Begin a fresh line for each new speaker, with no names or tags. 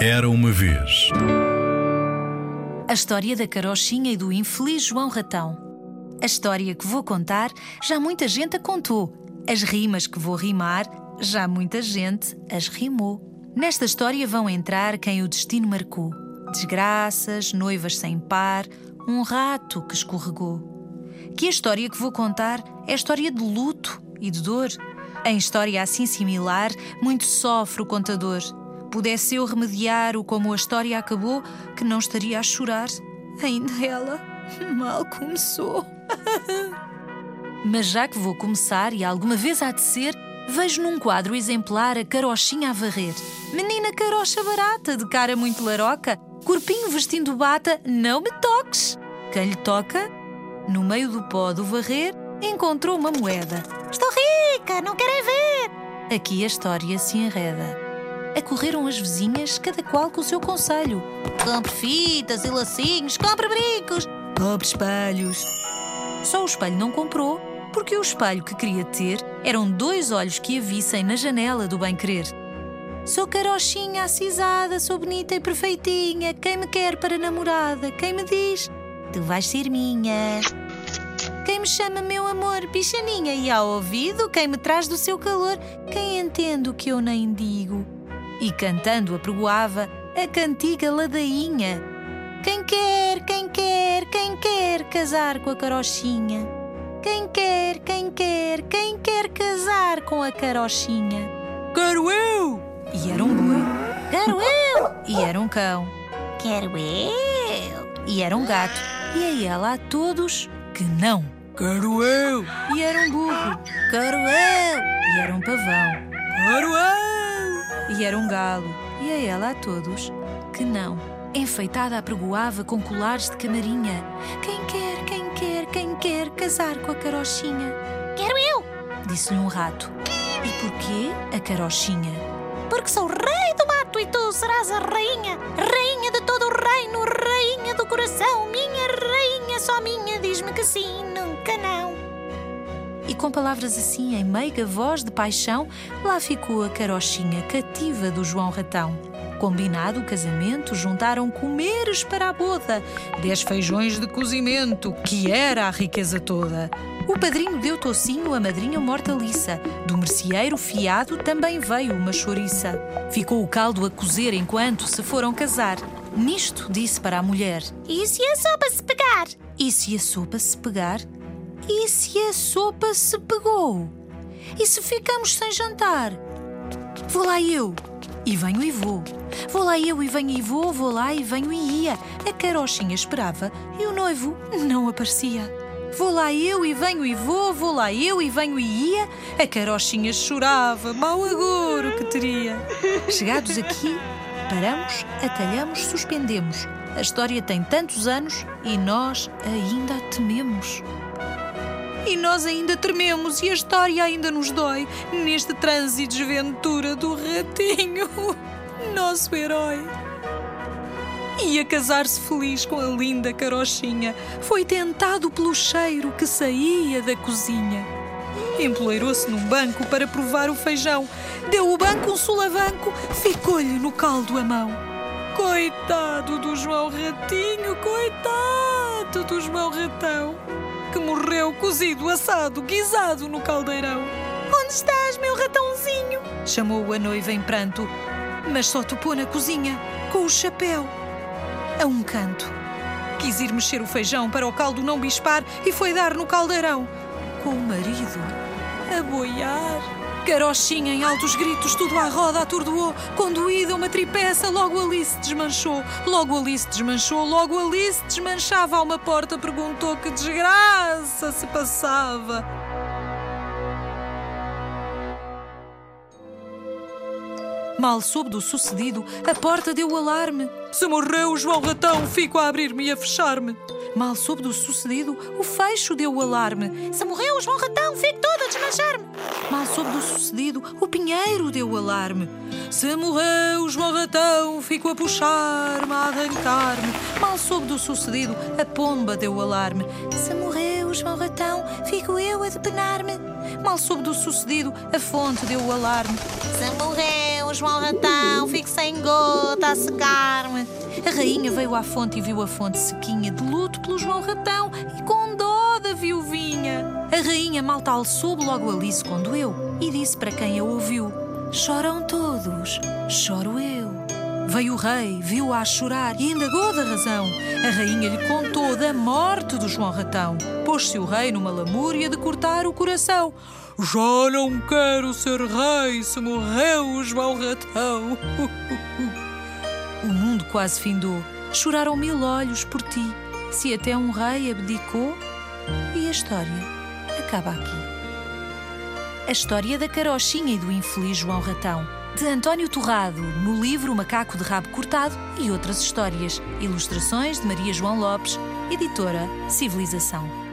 Era uma vez.
A história da carochinha e do infeliz João Ratão. A história que vou contar, já muita gente a contou. As rimas que vou rimar, já muita gente as rimou. Nesta história vão entrar quem o destino marcou. Desgraças, noivas sem par, um rato que escorregou. Que a história que vou contar é história de luto e de dor. Em história assim similar, muito sofre o contador. Pudesse eu remediar o como a história acabou, que não estaria a chorar. Ainda ela mal começou. Mas já que vou começar e alguma vez há de ser, vejo num quadro exemplar a carochinha a varrer. Menina carocha barata, de cara muito laroca, corpinho vestindo bata, não me toques. Quem lhe toca, no meio do pó do varrer, encontrou uma moeda.
Estou rica, não querem ver?
Aqui a história se enreda. Acorreram as vizinhas, cada qual com o seu conselho.
Compre fitas e lacinhos, compre brincos.
Pobre espelhos. Só o espelho não comprou, porque o espelho que queria ter eram dois olhos que a vissem na janela do bem-querer. Sou carochinha acisada, sou bonita e perfeitinha. Quem me quer para namorada? Quem me diz? Tu vais ser minha. Quem me chama meu amor, bichaninha, e ao ouvido, quem me traz do seu calor, quem entende o que eu nem digo. E cantando apregoava a cantiga ladainha. Quem quer, quem quer, quem quer casar com a carochinha? Quem quer, quem quer, quem quer casar com a carochinha? Quero eu! E era um boi.
Quero eu!
E era um cão.
Quero eu!
E era um gato. E a ela a todos que não. Quero eu! E era um burro.
Quero eu!
E era um pavão.
Quero eu!
E era um galo. E a ela a todos que não. Enfeitada apregoava com colares de camarinha. Quem quer, quem quer, quem quer casar com a carochinha?
Quero eu!
Disse-lhe um rato. E porquê a carochinha?
Porque sou rei do mato e tu serás a rainha, rainha de todo o reino, rainha do coração, minha rainha, só minha, diz-me que sim, nunca não.
E com palavras assim, em meiga voz de paixão, lá ficou a carochinha cativa do João Ratão. Combinado o casamento, juntaram comeres para a boda, dez feijões de cozimento, que era a riqueza toda. O padrinho deu tocinho, a madrinha uma hortaliça. Do merceeiro fiado também veio uma chouriça. Ficou o caldo a cozer enquanto se foram casar. Nisto disse para a mulher:
E se a sopa se pegar?
E se a sopa se pegar? E se a sopa se pegou? E se ficamos sem jantar? Vou lá eu. E venho e vou. Vou lá eu e venho e vou, vou lá e venho e ia. A carochinha esperava e o noivo não aparecia. Vou lá eu e venho e vou, vou lá eu e venho e ia. A carochinha chorava, mau agouro que teria. Chegados aqui, paramos, atalhamos, suspendemos. A história tem tantos anos e nós ainda a tememos. E nós ainda trememos e a história ainda nos dói neste transe e desventura do ratinho, nosso herói. Ia casar-se feliz com a linda carochinha. Foi tentado pelo cheiro que saía da cozinha. Empoleirou-se num banco para provar o feijão. Deu o banco um sulavanco, ficou-lhe no caldo a mão. Coitado do João Ratinho, coitado do João Ratão, que morreu cozido, assado, guisado no caldeirão.
Onde estás, meu ratãozinho?
Chamou a noiva em pranto, mas só topou na cozinha, com o chapéu, a um canto. Quis ir mexer o feijão para o caldo não bispar e foi dar no caldeirão, com o marido a boiar. Carochinha em altos gritos, tudo à roda atordoou. Conduída uma tripeça, logo ali se desmanchou. Logo ali se desmanchou, logo ali se desmanchava. Uma porta perguntou que desgraça se passava. Mal soube do sucedido, a porta deu o alarme. Se morreu o João Ratão, fico a abrir-me e a fechar-me. Mal soube do sucedido, o fecho deu o alarme.
Se morreu o João Ratão, fico toda a desmanchar-me.
Mal soube do sucedido, o pinheiro deu o alarme. Se morreu o João Ratão, fico a puxar-me, a arrancar-me. Mal soube do sucedido, a pomba deu o alarme.
Se morreu o João Ratão, fico eu a depenar-me.
Mal soube do sucedido, a fonte deu o alarme.
Se morreu o João Ratão, fico sem gota a secar-me.
A rainha veio à fonte e viu a fonte sequinha, de luto pelo João Ratão e com dó da viuvinha. A rainha mal tal soube logo Alice quando eu e disse para quem a ouviu: Choram todos, choro eu. Veio o rei, viu-a a chorar e indagou da razão. A rainha lhe contou da morte do João Ratão. Pôs-se o rei numa lamúria de cortar o coração. Já não quero ser rei se morreu João Ratão. O mundo quase findou. Choraram mil olhos por ti. Se até um rei abdicou, e a história acaba aqui. A história da carochinha e do infeliz João Ratão de António Torrado, no livro Macaco de Rabo Cortado e outras histórias. Ilustrações de Maria João Lopes, editora Civilização.